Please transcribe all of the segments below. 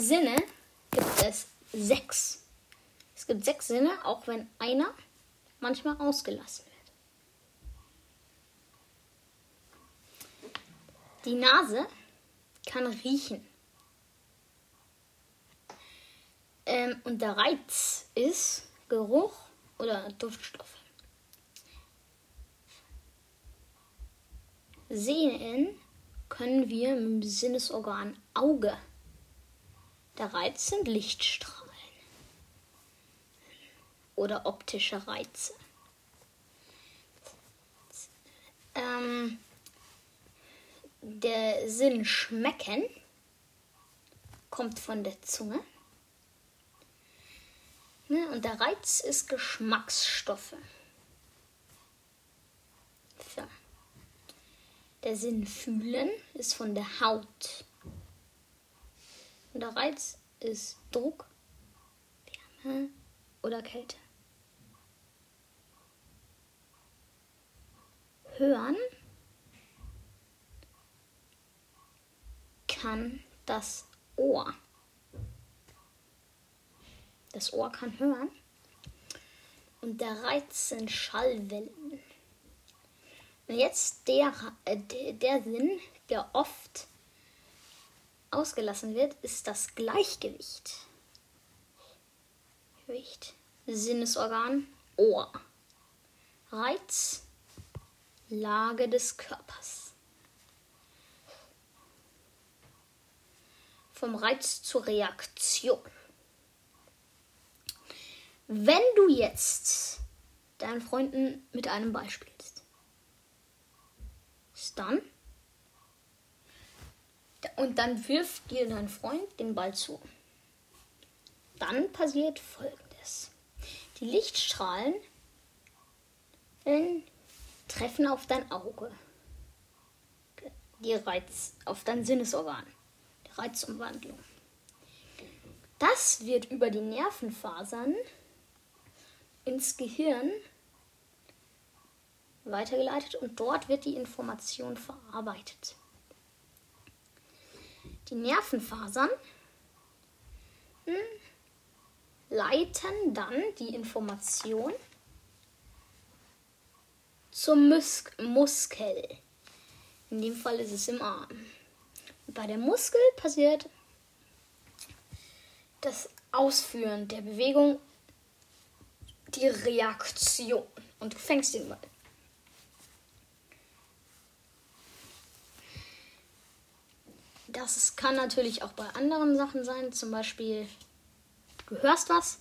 Sinne gibt es sechs. Es gibt sechs Sinne, auch wenn einer manchmal ausgelassen wird. Die Nase kann riechen. Ähm, und der Reiz ist Geruch oder Duftstoffe. Sehen können wir mit dem Sinnesorgan Auge. Der Reiz sind Lichtstrahlen oder optische Reize. Ähm, der Sinn schmecken kommt von der Zunge. Ne, und der Reiz ist Geschmacksstoffe. Der Sinn fühlen ist von der Haut. Der Reiz ist Druck, Wärme oder Kälte. Hören kann das Ohr. Das Ohr kann hören. Und der Reiz sind Schallwellen. Und jetzt der, äh, der Sinn, der oft ausgelassen wird, ist das Gleichgewicht. Gewicht. Sinnesorgan, Ohr. Reiz, Lage des Körpers. Vom Reiz zur Reaktion. Wenn du jetzt deinen Freunden mit einem Ball spielst, dann und dann wirft dir dein Freund den Ball zu. Dann passiert folgendes. Die Lichtstrahlen treffen auf dein Auge. Die Reiz auf dein Sinnesorgan. Die Reizumwandlung. Das wird über die Nervenfasern ins Gehirn weitergeleitet und dort wird die Information verarbeitet. Die Nervenfasern hm, leiten dann die Information zum Mus Muskel. In dem Fall ist es im Arm. bei der Muskel passiert das Ausführen der Bewegung die Reaktion. Und du fängst den Ball. Das kann natürlich auch bei anderen Sachen sein. Zum Beispiel, du hörst was,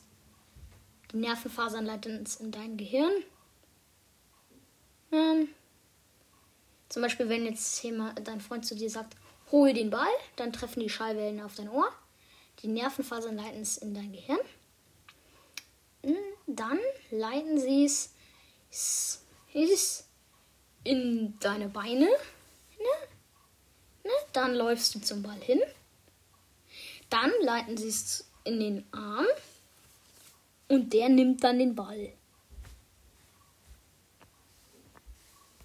die Nervenfasern leiten es in dein Gehirn. Ähm, zum Beispiel, wenn jetzt dein Freund zu dir sagt, hol den Ball, dann treffen die Schallwellen auf dein Ohr. Die Nervenfasern leiten es in dein Gehirn. Hm, dann leiten sie es in deine Beine. Dann läufst du zum Ball hin. Dann leiten sie es in den Arm und der nimmt dann den Ball.